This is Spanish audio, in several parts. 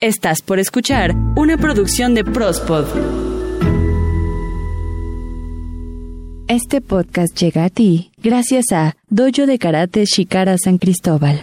Estás por escuchar una producción de Prospod. Este podcast llega a ti gracias a Dojo de Karate Shikara San Cristóbal.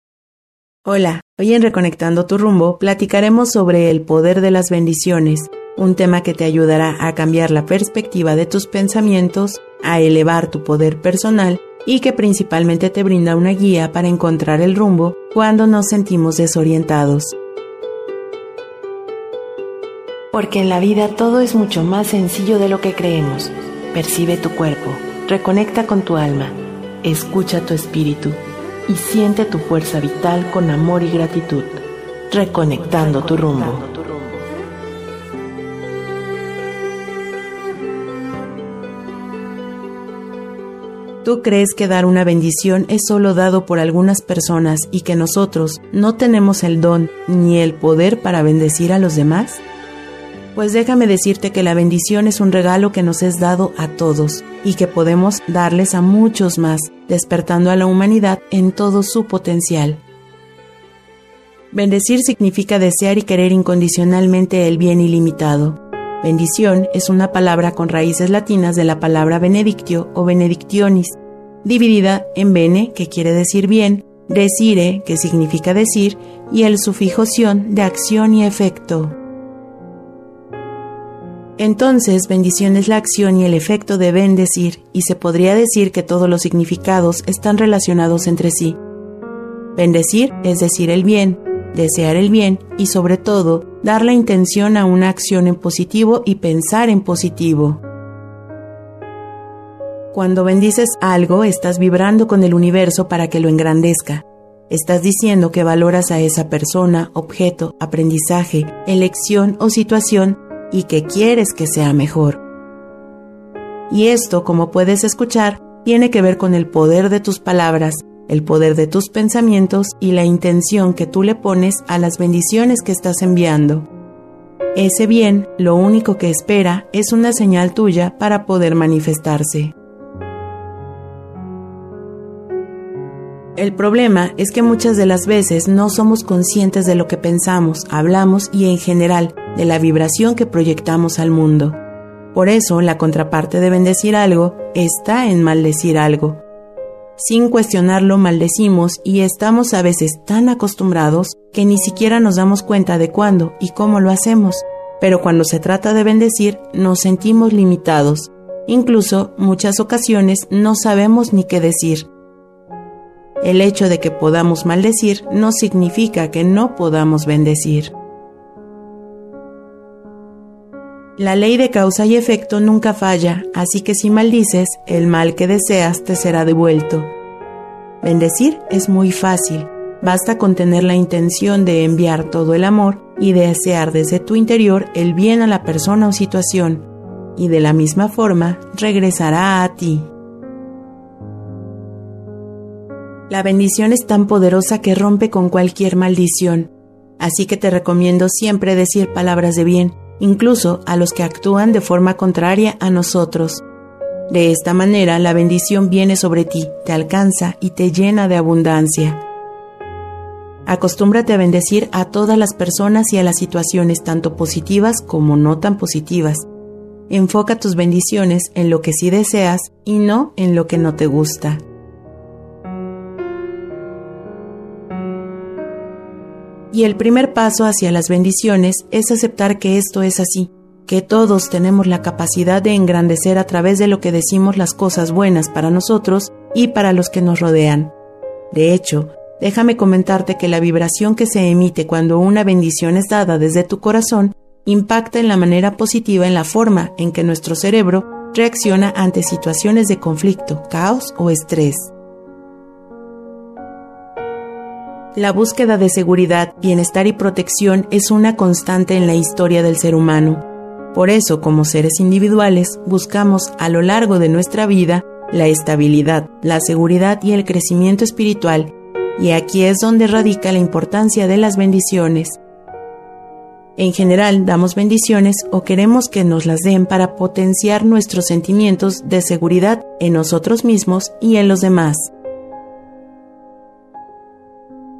Hola, hoy en Reconectando tu rumbo platicaremos sobre el poder de las bendiciones, un tema que te ayudará a cambiar la perspectiva de tus pensamientos, a elevar tu poder personal y que principalmente te brinda una guía para encontrar el rumbo cuando nos sentimos desorientados. Porque en la vida todo es mucho más sencillo de lo que creemos. Percibe tu cuerpo, reconecta con tu alma, escucha tu espíritu y siente tu fuerza vital con amor y gratitud, reconectando tu rumbo. ¿Tú crees que dar una bendición es solo dado por algunas personas y que nosotros no tenemos el don ni el poder para bendecir a los demás? Pues déjame decirte que la bendición es un regalo que nos es dado a todos y que podemos darles a muchos más, despertando a la humanidad en todo su potencial. Bendecir significa desear y querer incondicionalmente el bien ilimitado. Bendición es una palabra con raíces latinas de la palabra benedictio o benedictionis, dividida en bene, que quiere decir bien, decire, que significa decir, y el sufijo de acción y efecto. Entonces, bendición es la acción y el efecto de bendecir, y se podría decir que todos los significados están relacionados entre sí. Bendecir es decir el bien, desear el bien y sobre todo dar la intención a una acción en positivo y pensar en positivo. Cuando bendices algo, estás vibrando con el universo para que lo engrandezca. Estás diciendo que valoras a esa persona, objeto, aprendizaje, elección o situación y que quieres que sea mejor. Y esto, como puedes escuchar, tiene que ver con el poder de tus palabras, el poder de tus pensamientos y la intención que tú le pones a las bendiciones que estás enviando. Ese bien, lo único que espera es una señal tuya para poder manifestarse. El problema es que muchas de las veces no somos conscientes de lo que pensamos, hablamos y en general de la vibración que proyectamos al mundo. Por eso la contraparte de bendecir algo está en maldecir algo. Sin cuestionarlo maldecimos y estamos a veces tan acostumbrados que ni siquiera nos damos cuenta de cuándo y cómo lo hacemos. Pero cuando se trata de bendecir nos sentimos limitados. Incluso muchas ocasiones no sabemos ni qué decir. El hecho de que podamos maldecir no significa que no podamos bendecir. La ley de causa y efecto nunca falla, así que si maldices, el mal que deseas te será devuelto. Bendecir es muy fácil, basta con tener la intención de enviar todo el amor y desear desde tu interior el bien a la persona o situación, y de la misma forma regresará a ti. La bendición es tan poderosa que rompe con cualquier maldición, así que te recomiendo siempre decir palabras de bien, incluso a los que actúan de forma contraria a nosotros. De esta manera la bendición viene sobre ti, te alcanza y te llena de abundancia. Acostúmbrate a bendecir a todas las personas y a las situaciones tanto positivas como no tan positivas. Enfoca tus bendiciones en lo que sí deseas y no en lo que no te gusta. Y el primer paso hacia las bendiciones es aceptar que esto es así, que todos tenemos la capacidad de engrandecer a través de lo que decimos las cosas buenas para nosotros y para los que nos rodean. De hecho, déjame comentarte que la vibración que se emite cuando una bendición es dada desde tu corazón impacta en la manera positiva en la forma en que nuestro cerebro reacciona ante situaciones de conflicto, caos o estrés. La búsqueda de seguridad, bienestar y protección es una constante en la historia del ser humano. Por eso, como seres individuales, buscamos a lo largo de nuestra vida la estabilidad, la seguridad y el crecimiento espiritual, y aquí es donde radica la importancia de las bendiciones. En general, damos bendiciones o queremos que nos las den para potenciar nuestros sentimientos de seguridad en nosotros mismos y en los demás.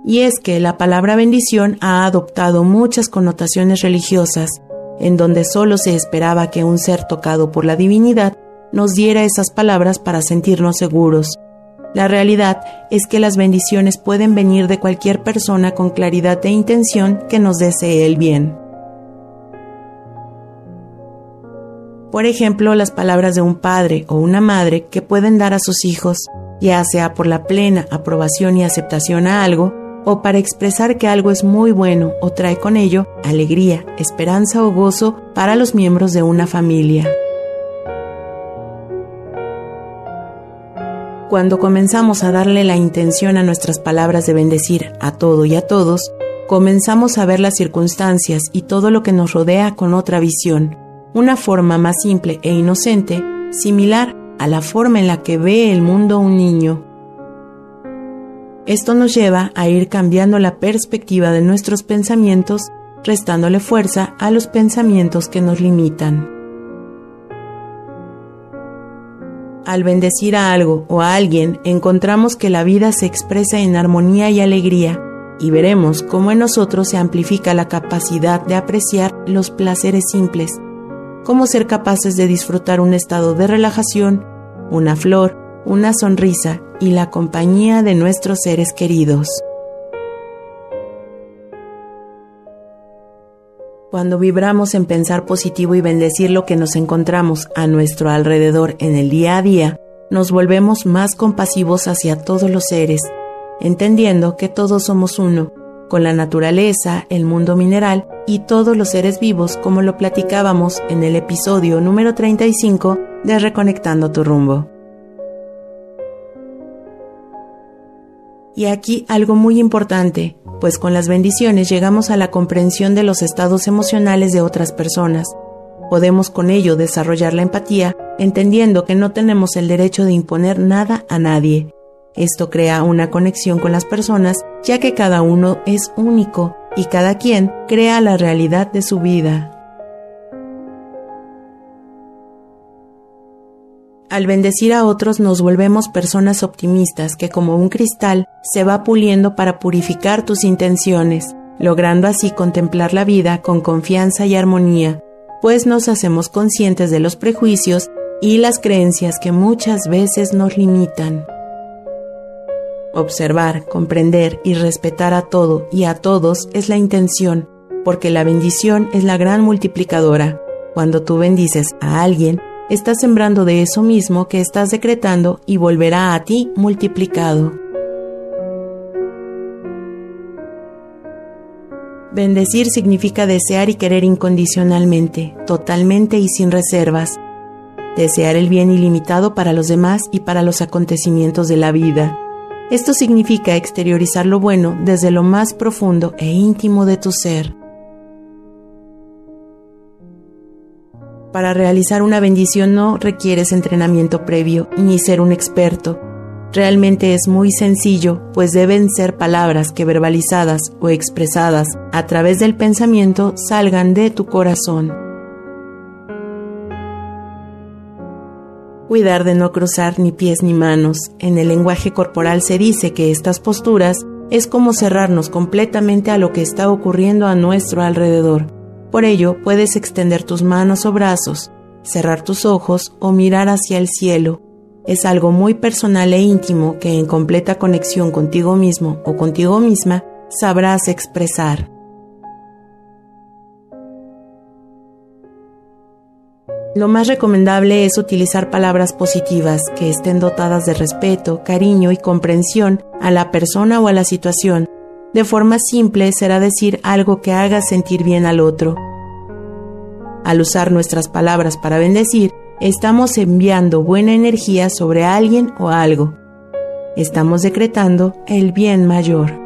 Y es que la palabra bendición ha adoptado muchas connotaciones religiosas, en donde solo se esperaba que un ser tocado por la divinidad nos diera esas palabras para sentirnos seguros. La realidad es que las bendiciones pueden venir de cualquier persona con claridad de intención que nos desee el bien. Por ejemplo, las palabras de un padre o una madre que pueden dar a sus hijos, ya sea por la plena aprobación y aceptación a algo, o para expresar que algo es muy bueno o trae con ello alegría, esperanza o gozo para los miembros de una familia. Cuando comenzamos a darle la intención a nuestras palabras de bendecir a todo y a todos, comenzamos a ver las circunstancias y todo lo que nos rodea con otra visión, una forma más simple e inocente, similar a la forma en la que ve el mundo un niño. Esto nos lleva a ir cambiando la perspectiva de nuestros pensamientos, restándole fuerza a los pensamientos que nos limitan. Al bendecir a algo o a alguien, encontramos que la vida se expresa en armonía y alegría, y veremos cómo en nosotros se amplifica la capacidad de apreciar los placeres simples, cómo ser capaces de disfrutar un estado de relajación, una flor, una sonrisa y la compañía de nuestros seres queridos. Cuando vibramos en pensar positivo y bendecir lo que nos encontramos a nuestro alrededor en el día a día, nos volvemos más compasivos hacia todos los seres, entendiendo que todos somos uno, con la naturaleza, el mundo mineral y todos los seres vivos como lo platicábamos en el episodio número 35 de Reconectando tu rumbo. Y aquí algo muy importante, pues con las bendiciones llegamos a la comprensión de los estados emocionales de otras personas. Podemos con ello desarrollar la empatía, entendiendo que no tenemos el derecho de imponer nada a nadie. Esto crea una conexión con las personas, ya que cada uno es único y cada quien crea la realidad de su vida. Al bendecir a otros nos volvemos personas optimistas que como un cristal se va puliendo para purificar tus intenciones, logrando así contemplar la vida con confianza y armonía, pues nos hacemos conscientes de los prejuicios y las creencias que muchas veces nos limitan. Observar, comprender y respetar a todo y a todos es la intención, porque la bendición es la gran multiplicadora. Cuando tú bendices a alguien, estás sembrando de eso mismo que estás decretando y volverá a ti multiplicado. Bendecir significa desear y querer incondicionalmente, totalmente y sin reservas. Desear el bien ilimitado para los demás y para los acontecimientos de la vida. Esto significa exteriorizar lo bueno desde lo más profundo e íntimo de tu ser. Para realizar una bendición no requieres entrenamiento previo ni ser un experto. Realmente es muy sencillo, pues deben ser palabras que verbalizadas o expresadas a través del pensamiento salgan de tu corazón. Cuidar de no cruzar ni pies ni manos. En el lenguaje corporal se dice que estas posturas es como cerrarnos completamente a lo que está ocurriendo a nuestro alrededor por ello, puedes extender tus manos o brazos, cerrar tus ojos o mirar hacia el cielo. Es algo muy personal e íntimo que en completa conexión contigo mismo o contigo misma sabrás expresar. Lo más recomendable es utilizar palabras positivas que estén dotadas de respeto, cariño y comprensión a la persona o a la situación de forma simple será decir algo que haga sentir bien al otro. Al usar nuestras palabras para bendecir, estamos enviando buena energía sobre alguien o algo. Estamos decretando el bien mayor.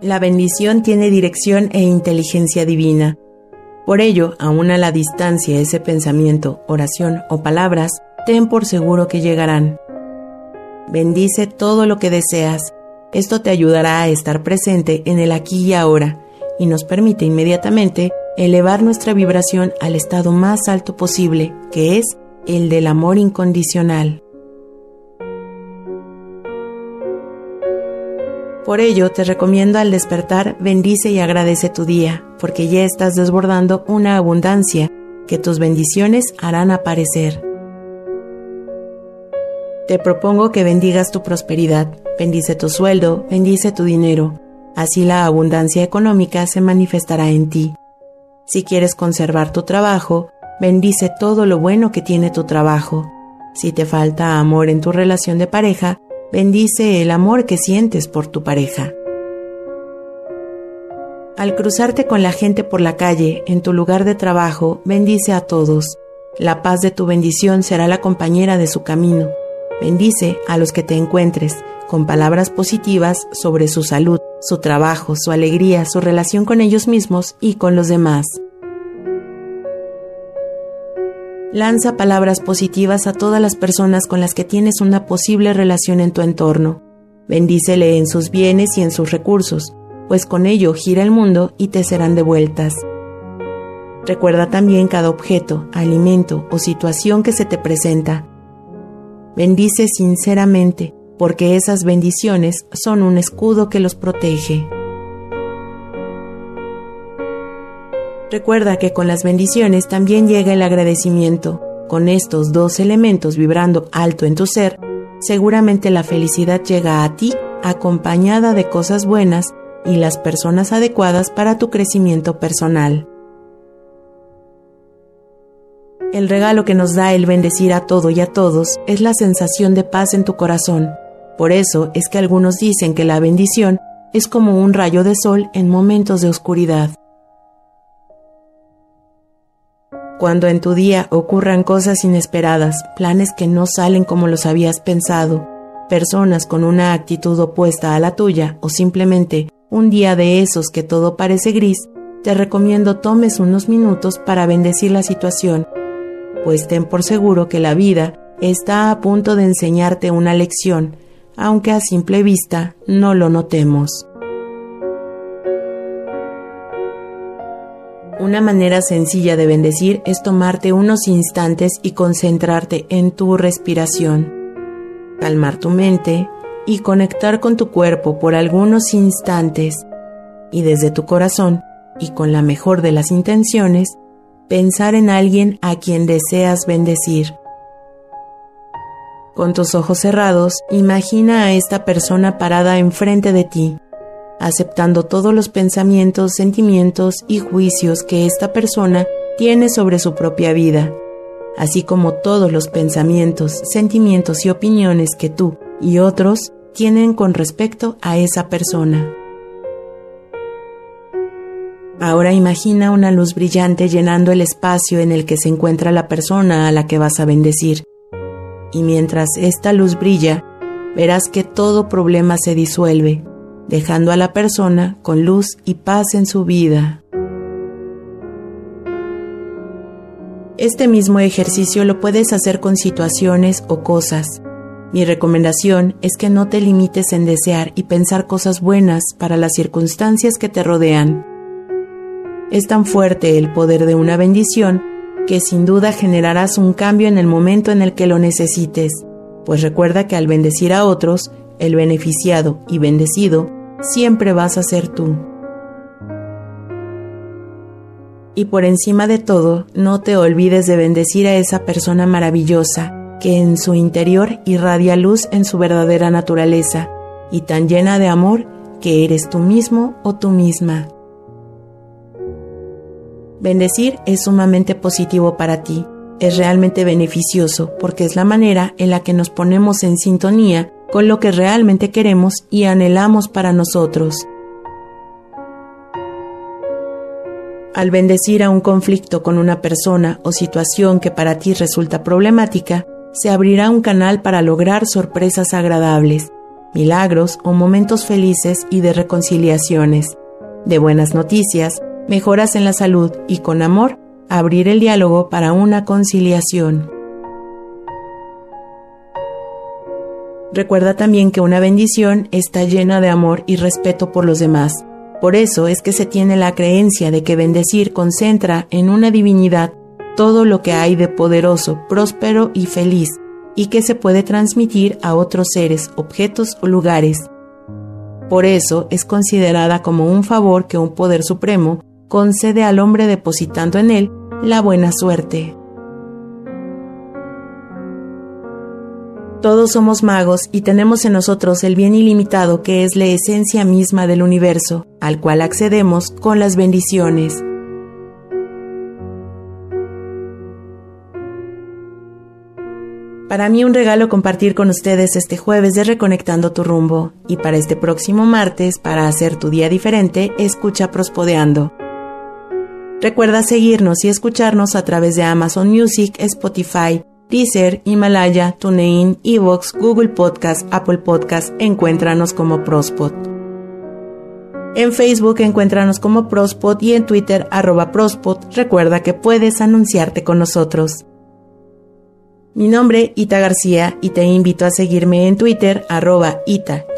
La bendición tiene dirección e inteligencia divina. Por ello, aun a la distancia ese pensamiento, oración o palabras, ten por seguro que llegarán. Bendice todo lo que deseas. Esto te ayudará a estar presente en el aquí y ahora y nos permite inmediatamente elevar nuestra vibración al estado más alto posible, que es el del amor incondicional. Por ello, te recomiendo al despertar, bendice y agradece tu día, porque ya estás desbordando una abundancia que tus bendiciones harán aparecer. Te propongo que bendigas tu prosperidad, bendice tu sueldo, bendice tu dinero, así la abundancia económica se manifestará en ti. Si quieres conservar tu trabajo, bendice todo lo bueno que tiene tu trabajo. Si te falta amor en tu relación de pareja, bendice el amor que sientes por tu pareja. Al cruzarte con la gente por la calle, en tu lugar de trabajo, bendice a todos. La paz de tu bendición será la compañera de su camino. Bendice a los que te encuentres, con palabras positivas sobre su salud, su trabajo, su alegría, su relación con ellos mismos y con los demás. Lanza palabras positivas a todas las personas con las que tienes una posible relación en tu entorno. Bendícele en sus bienes y en sus recursos, pues con ello gira el mundo y te serán devueltas. Recuerda también cada objeto, alimento o situación que se te presenta. Bendice sinceramente, porque esas bendiciones son un escudo que los protege. Recuerda que con las bendiciones también llega el agradecimiento. Con estos dos elementos vibrando alto en tu ser, seguramente la felicidad llega a ti acompañada de cosas buenas y las personas adecuadas para tu crecimiento personal. El regalo que nos da el bendecir a todo y a todos es la sensación de paz en tu corazón. Por eso es que algunos dicen que la bendición es como un rayo de sol en momentos de oscuridad. Cuando en tu día ocurran cosas inesperadas, planes que no salen como los habías pensado, personas con una actitud opuesta a la tuya o simplemente un día de esos que todo parece gris, te recomiendo tomes unos minutos para bendecir la situación, pues ten por seguro que la vida está a punto de enseñarte una lección, aunque a simple vista no lo notemos. Una manera sencilla de bendecir es tomarte unos instantes y concentrarte en tu respiración, calmar tu mente y conectar con tu cuerpo por algunos instantes y desde tu corazón y con la mejor de las intenciones, pensar en alguien a quien deseas bendecir. Con tus ojos cerrados, imagina a esta persona parada enfrente de ti aceptando todos los pensamientos, sentimientos y juicios que esta persona tiene sobre su propia vida, así como todos los pensamientos, sentimientos y opiniones que tú y otros tienen con respecto a esa persona. Ahora imagina una luz brillante llenando el espacio en el que se encuentra la persona a la que vas a bendecir. Y mientras esta luz brilla, verás que todo problema se disuelve, dejando a la persona con luz y paz en su vida. Este mismo ejercicio lo puedes hacer con situaciones o cosas. Mi recomendación es que no te limites en desear y pensar cosas buenas para las circunstancias que te rodean. Es tan fuerte el poder de una bendición que sin duda generarás un cambio en el momento en el que lo necesites, pues recuerda que al bendecir a otros, el beneficiado y bendecido siempre vas a ser tú. Y por encima de todo, no te olvides de bendecir a esa persona maravillosa que en su interior irradia luz en su verdadera naturaleza y tan llena de amor que eres tú mismo o tú misma. Bendecir es sumamente positivo para ti, es realmente beneficioso porque es la manera en la que nos ponemos en sintonía con lo que realmente queremos y anhelamos para nosotros. Al bendecir a un conflicto con una persona o situación que para ti resulta problemática, se abrirá un canal para lograr sorpresas agradables. milagros o momentos felices y de reconciliaciones, de buenas noticias, mejoras en la salud y con amor, abrir el diálogo para una conciliación. Recuerda también que una bendición está llena de amor y respeto por los demás. Por eso es que se tiene la creencia de que bendecir concentra en una divinidad todo lo que hay de poderoso, próspero y feliz, y que se puede transmitir a otros seres, objetos o lugares. Por eso es considerada como un favor que un poder supremo concede al hombre depositando en él la buena suerte. Todos somos magos y tenemos en nosotros el bien ilimitado que es la esencia misma del universo, al cual accedemos con las bendiciones. Para mí un regalo compartir con ustedes este jueves de Reconectando tu rumbo y para este próximo martes, para hacer tu día diferente, escucha Prospodeando. Recuerda seguirnos y escucharnos a través de Amazon Music, Spotify, Deezer, Himalaya, TuneIn, Evox, Google Podcast, Apple Podcast, encuéntranos como Prospot. En Facebook encuéntranos como Prospot y en Twitter arroba Prospot. Recuerda que puedes anunciarte con nosotros. Mi nombre Ita García y te invito a seguirme en Twitter arroba Ita-GGS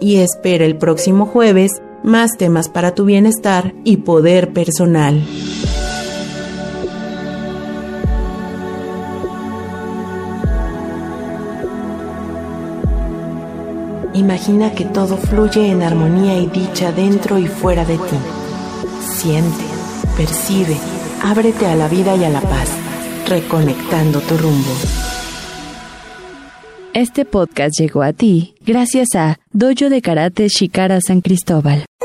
y espera el próximo jueves más temas para tu bienestar y poder personal. Imagina que todo fluye en armonía y dicha dentro y fuera de ti. Siente, percibe, ábrete a la vida y a la paz, reconectando tu rumbo. Este podcast llegó a ti gracias a Dojo de Karate Shikara San Cristóbal.